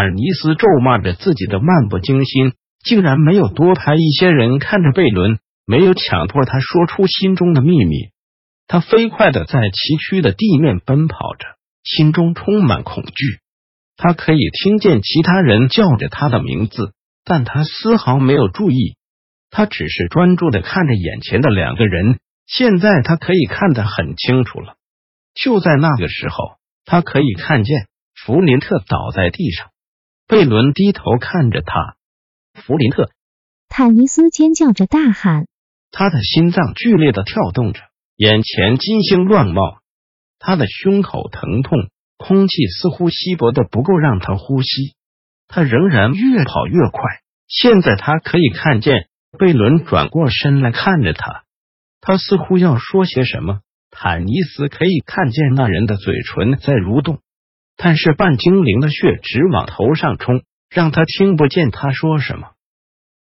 坦尼斯咒骂着自己的漫不经心，竟然没有多拍一些人看着贝伦，没有强迫他说出心中的秘密。他飞快的在崎岖的地面奔跑着，心中充满恐惧。他可以听见其他人叫着他的名字，但他丝毫没有注意。他只是专注的看着眼前的两个人。现在他可以看得很清楚了。就在那个时候，他可以看见弗林特倒在地上。贝伦低头看着他，弗林特，坦尼斯尖叫着大喊，他的心脏剧烈的跳动着，眼前金星乱冒，他的胸口疼痛，空气似乎稀薄的不够让他呼吸，他仍然越跑越快。现在他可以看见贝伦转过身来看着他，他似乎要说些什么。坦尼斯可以看见那人的嘴唇在蠕动。但是半精灵的血直往头上冲，让他听不见他说什么。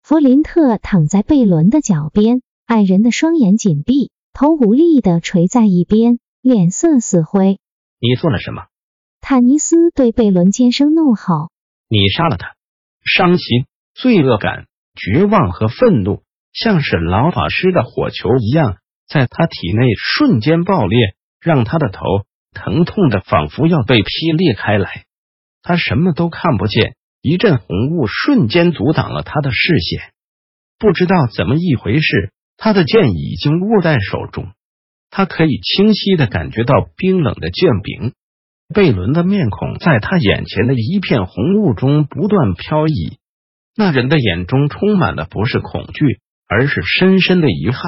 弗林特躺在贝伦的脚边，矮人的双眼紧闭，头无力的垂在一边，脸色死灰。你做了什么？坦尼斯对贝伦尖声怒吼：“你杀了他！”伤心、罪恶感、绝望和愤怒，像是老法师的火球一样，在他体内瞬间爆裂，让他的头。疼痛的仿佛要被劈裂开来，他什么都看不见。一阵红雾瞬间阻挡了他的视线，不知道怎么一回事，他的剑已经握在手中。他可以清晰的感觉到冰冷的剑柄。贝伦的面孔在他眼前的一片红雾中不断飘移。那人的眼中充满了不是恐惧，而是深深的遗憾。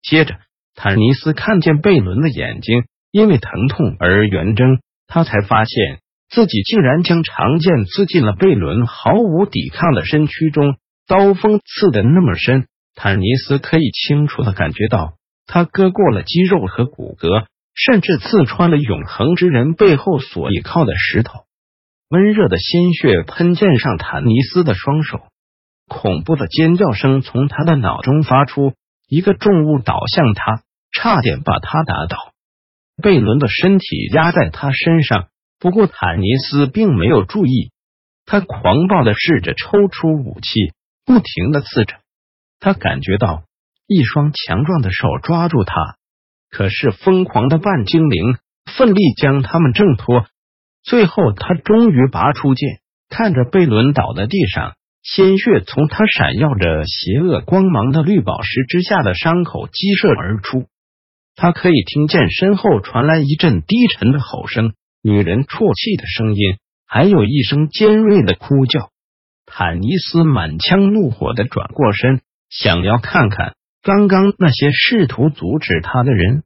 接着，坦尼斯看见贝伦的眼睛。因为疼痛而圆睁，他才发现自己竟然将长剑刺进了贝伦毫无抵抗的身躯中，刀锋刺的那么深，坦尼斯可以清楚的感觉到，他割过了肌肉和骨骼，甚至刺穿了永恒之人背后所倚靠的石头。温热的鲜血喷溅上坦尼斯的双手，恐怖的尖叫声从他的脑中发出，一个重物倒向他，差点把他打倒。贝伦的身体压在他身上，不过坦尼斯并没有注意。他狂暴的试着抽出武器，不停的刺着。他感觉到一双强壮的手抓住他，可是疯狂的半精灵奋力将他们挣脱。最后，他终于拔出剑，看着贝伦倒在地上，鲜血从他闪耀着邪恶光芒的绿宝石之下的伤口激射而出。他可以听见身后传来一阵低沉的吼声，女人啜泣的声音，还有一声尖锐的哭叫。坦尼斯满腔怒火的转过身，想要看看刚刚那些试图阻止他的人。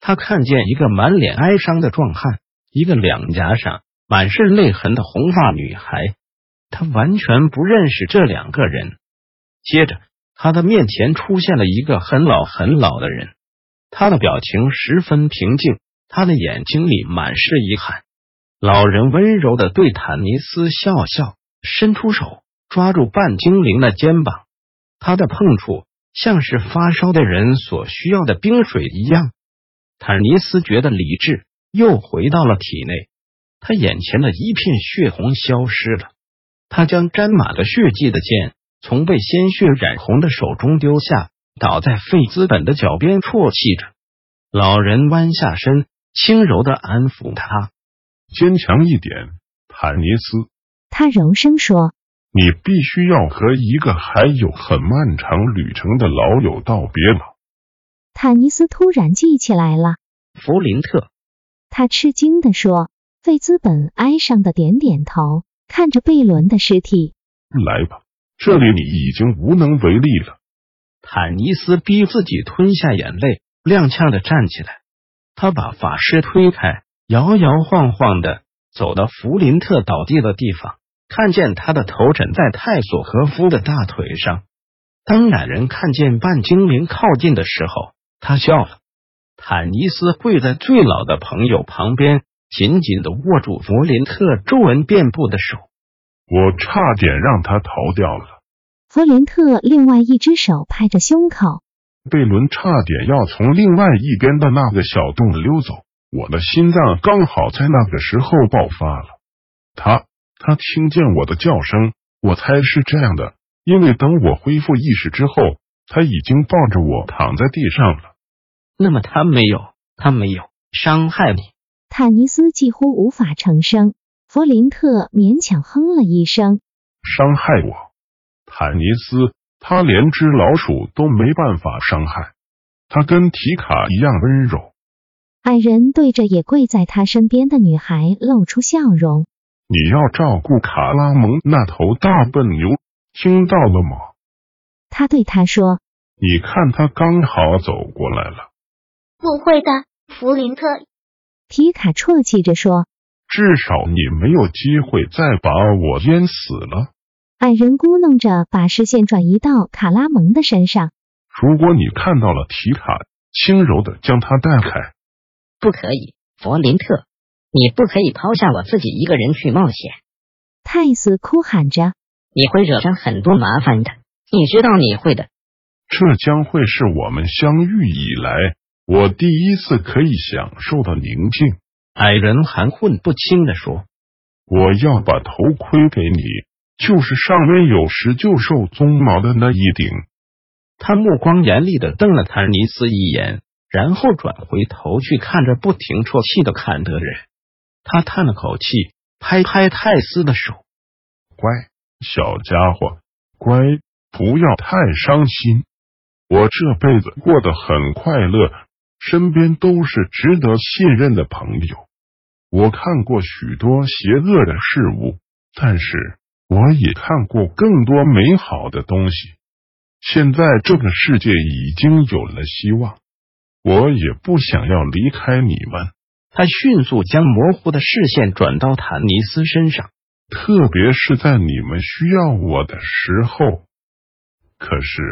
他看见一个满脸哀伤的壮汉，一个两颊上满是泪痕的红发女孩。他完全不认识这两个人。接着，他的面前出现了一个很老很老的人。他的表情十分平静，他的眼睛里满是遗憾。老人温柔的对坦尼斯笑笑，伸出手抓住半精灵的肩膀。他的碰触像是发烧的人所需要的冰水一样。坦尼斯觉得理智又回到了体内，他眼前的一片血红消失了。他将沾满了血迹的剑从被鲜血染红的手中丢下。倒在费兹本的脚边，啜泣着。老人弯下身，轻柔的安抚他：“坚强一点，坦尼斯。”他柔声说：“你必须要和一个还有很漫长旅程的老友道别了。”坦尼斯突然记起来了，弗林特。他吃惊的说：“费兹本哀伤的点点头，看着贝伦的尸体。来吧，这里你已经无能为力了。”坦尼斯逼自己吞下眼泪，踉跄的站起来。他把法师推开，摇摇晃晃的走到弗林特倒地的地方，看见他的头枕在泰索和夫的大腿上。当两人看见半精灵靠近的时候，他笑了。坦尼斯跪在最老的朋友旁边，紧紧的握住弗林特皱纹遍布的手。我差点让他逃掉了。弗林特另外一只手拍着胸口。贝伦差点要从另外一边的那个小洞溜走，我的心脏刚好在那个时候爆发了。他他听见我的叫声，我猜是这样的。因为等我恢复意识之后，他已经抱着我躺在地上了。那么他没有，他没有伤害你。坦尼斯几乎无法成声。弗林特勉强哼了一声。伤害我，坦尼斯，他连只老鼠都没办法伤害。他跟提卡一样温柔。矮人对着也跪在他身边的女孩露出笑容。你要照顾卡拉蒙那头大笨牛。听到了吗？他对他说：“你看，他刚好走过来了。”不会的，弗林特。皮卡啜泣着说：“至少你没有机会再把我淹死了。”矮人咕哝着，把视线转移到卡拉蒙的身上。如果你看到了提卡，轻柔的将他带开。不可以，弗林特，你不可以抛下我自己一个人去冒险。泰斯哭喊着。你会惹上很多麻烦的，你知道你会的。这将会是我们相遇以来我第一次可以享受的宁静。矮人含混不清的说：“我要把头盔给你，就是上面有石臼兽鬃毛的那一顶。”他目光严厉的瞪了坦尼斯一眼，然后转回头去看着不停啜泣的坎德人。他叹了口气，拍拍泰斯的手：“乖。”小家伙，乖，不要太伤心。我这辈子过得很快乐，身边都是值得信任的朋友。我看过许多邪恶的事物，但是我也看过更多美好的东西。现在这个世界已经有了希望，我也不想要离开你们。他迅速将模糊的视线转到坦尼斯身上。特别是在你们需要我的时候，可是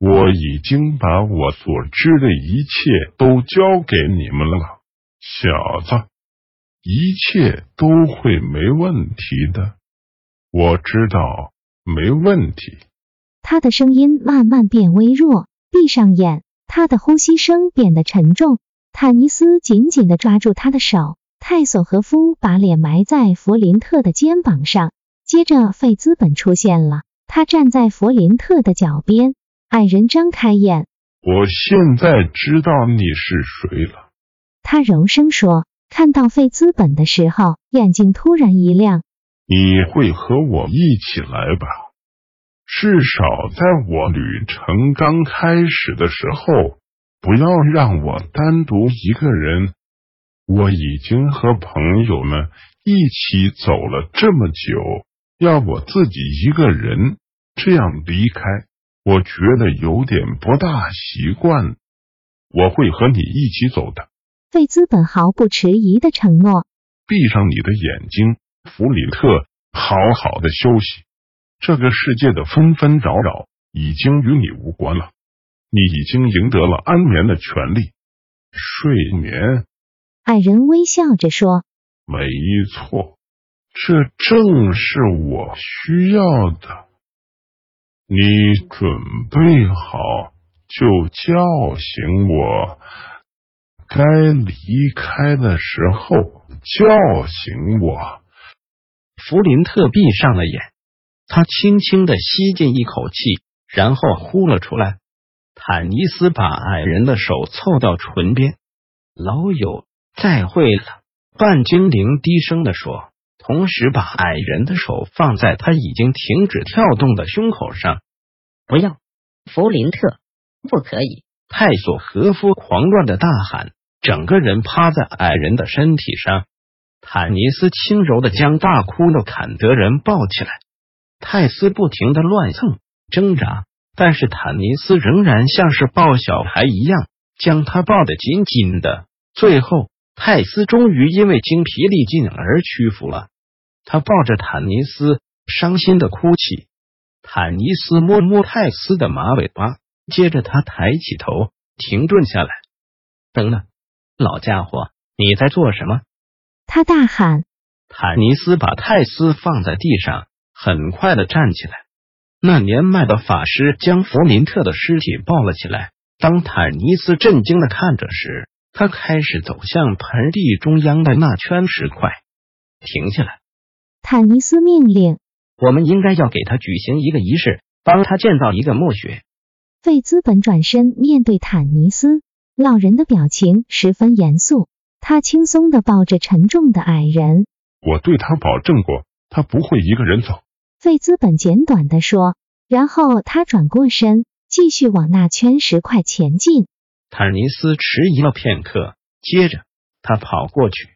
我已经把我所知的一切都交给你们了，小子，一切都会没问题的。我知道没问题。他的声音慢慢变微弱，闭上眼，他的呼吸声变得沉重。坦尼斯紧紧的抓住他的手。泰索和夫把脸埋在弗林特的肩膀上，接着费兹本出现了。他站在弗林特的脚边。矮人张开眼：“我现在知道你是谁了。”他柔声说。看到费兹本的时候，眼睛突然一亮：“你会和我一起来吧？至少在我旅程刚开始的时候，不要让我单独一个人。”我已经和朋友们一起走了这么久，要我自己一个人这样离开，我觉得有点不大习惯。我会和你一起走的。费兹本毫不迟疑的承诺。闭上你的眼睛，弗里特，好好的休息。这个世界的纷纷扰扰已经与你无关了，你已经赢得了安眠的权利，睡眠。矮人微笑着说：“没错，这正是我需要的。你准备好就叫醒我，该离开的时候叫醒我。”弗林特闭上了眼，他轻轻的吸进一口气，然后呼了出来。坦尼斯把矮人的手凑到唇边，老友。再会了，半精灵低声的说，同时把矮人的手放在他已经停止跳动的胸口上。不要，弗林特，不可以！泰索和夫狂乱的大喊，整个人趴在矮人的身体上。坦尼斯轻柔的将大哭的坎德人抱起来。泰斯不停的乱蹭挣扎，但是坦尼斯仍然像是抱小孩一样将他抱得紧紧的。最后。泰斯终于因为精疲力尽而屈服了。他抱着坦尼斯，伤心的哭泣。坦尼斯摸摸泰斯的马尾巴，接着他抬起头，停顿下来。等等，老家伙，你在做什么？他大喊。坦尼斯把泰斯放在地上，很快的站起来。那年迈的法师将弗林特的尸体抱了起来。当坦尼斯震惊的看着时，他开始走向盆地中央的那圈石块。停下来！坦尼斯命令。我们应该要给他举行一个仪式，帮他建造一个墓穴。费兹本转身面对坦尼斯，老人的表情十分严肃。他轻松的抱着沉重的矮人。我对他保证过，他不会一个人走。费兹本简短的说，然后他转过身，继续往那圈石块前进。坦尼斯迟疑了片刻，接着他跑过去。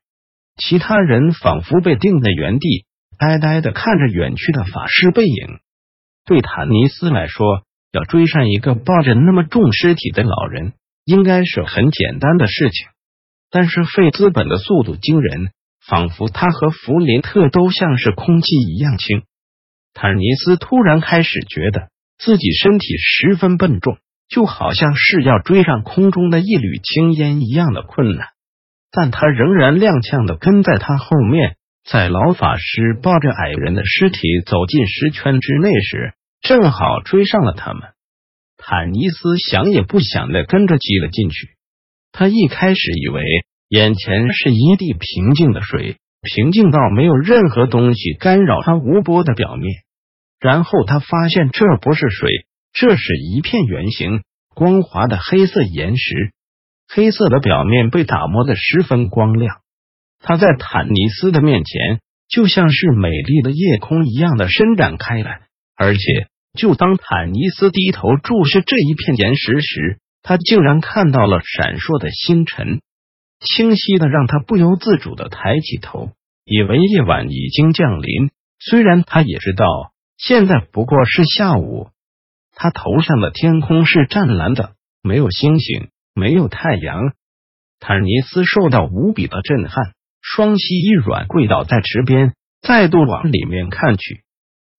其他人仿佛被定在原地，呆呆的看着远去的法师背影。对坦尼斯来说，要追上一个抱着那么重尸体的老人，应该是很简单的事情。但是费兹本的速度惊人。仿佛他和弗林特都像是空气一样轻。坦尼斯突然开始觉得自己身体十分笨重，就好像是要追上空中的一缕青烟一样的困难。但他仍然踉跄的跟在他后面。在老法师抱着矮人的尸体走进石圈之内时，正好追上了他们。坦尼斯想也不想的跟着挤了进去。他一开始以为。眼前是一地平静的水，平静到没有任何东西干扰它无波的表面。然后他发现这不是水，这是一片圆形、光滑的黑色岩石。黑色的表面被打磨的十分光亮。它在坦尼斯的面前，就像是美丽的夜空一样的伸展开来。而且，就当坦尼斯低头注视这一片岩石时，他竟然看到了闪烁的星辰。清晰的让他不由自主的抬起头，以为夜晚已经降临。虽然他也知道现在不过是下午，他头上的天空是湛蓝的，没有星星，没有太阳。坦尼斯受到无比的震撼，双膝一软，跪倒在池边，再度往里面看去。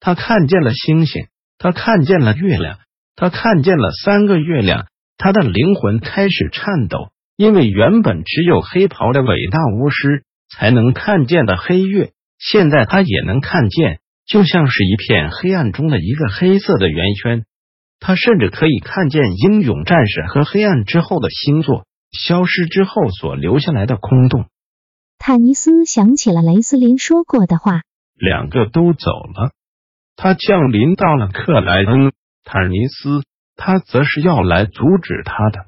他看见了星星，他看见了月亮，他看见了三个月亮。他的灵魂开始颤抖。因为原本只有黑袍的伟大巫师才能看见的黑月，现在他也能看见，就像是一片黑暗中的一个黑色的圆圈。他甚至可以看见英勇战士和黑暗之后的星座消失之后所留下来的空洞。坦尼斯想起了雷斯林说过的话：两个都走了。他降临到了克莱恩，坦尼斯他则是要来阻止他的。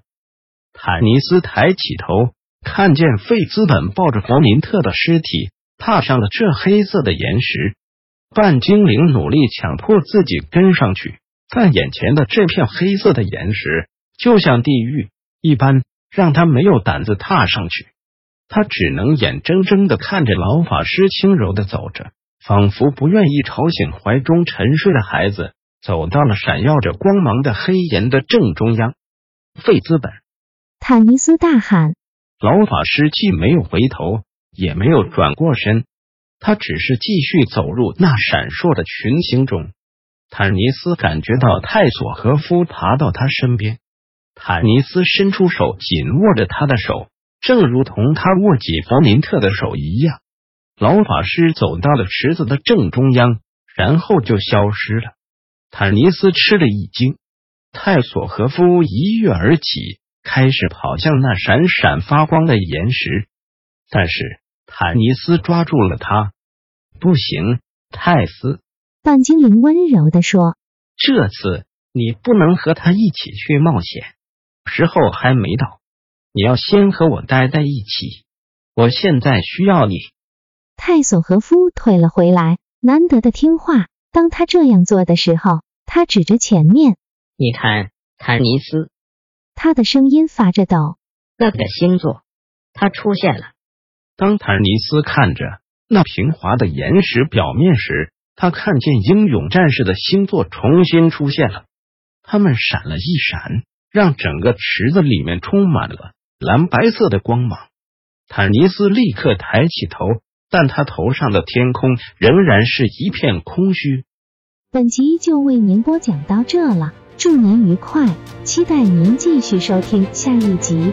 坦尼斯抬起头，看见费兹本抱着弗林特的尸体踏上了这黑色的岩石。半精灵努力强迫自己跟上去，但眼前的这片黑色的岩石就像地狱一般，让他没有胆子踏上去。他只能眼睁睁的看着老法师轻柔的走着，仿佛不愿意吵醒怀中沉睡的孩子，走到了闪耀着光芒的黑岩的正中央。费兹本。坦尼斯大喊：“老法师既没有回头，也没有转过身，他只是继续走入那闪烁的群星中。”坦尼斯感觉到泰索和夫爬到他身边，坦尼斯伸出手紧握着他的手，正如同他握紧弗林特的手一样。老法师走到了池子的正中央，然后就消失了。坦尼斯吃了一惊，泰索和夫一跃而起。开始跑向那闪闪发光的岩石，但是坦尼斯抓住了他。不行，泰斯，半精灵温柔的说：“这次你不能和他一起去冒险，时候还没到。你要先和我待在一起。我现在需要你。”泰索和夫退了回来，难得的听话。当他这样做的时候，他指着前面：“你看，坦尼斯。”他的声音发着抖。那个星座，它出现了。当坦尼斯看着那平滑的岩石表面时，他看见英勇战士的星座重新出现了。他们闪了一闪，让整个池子里面充满了蓝白色的光芒。坦尼斯立刻抬起头，但他头上的天空仍然是一片空虚。本集就为您播讲到这了，祝您愉快，期待您继续收听下一集。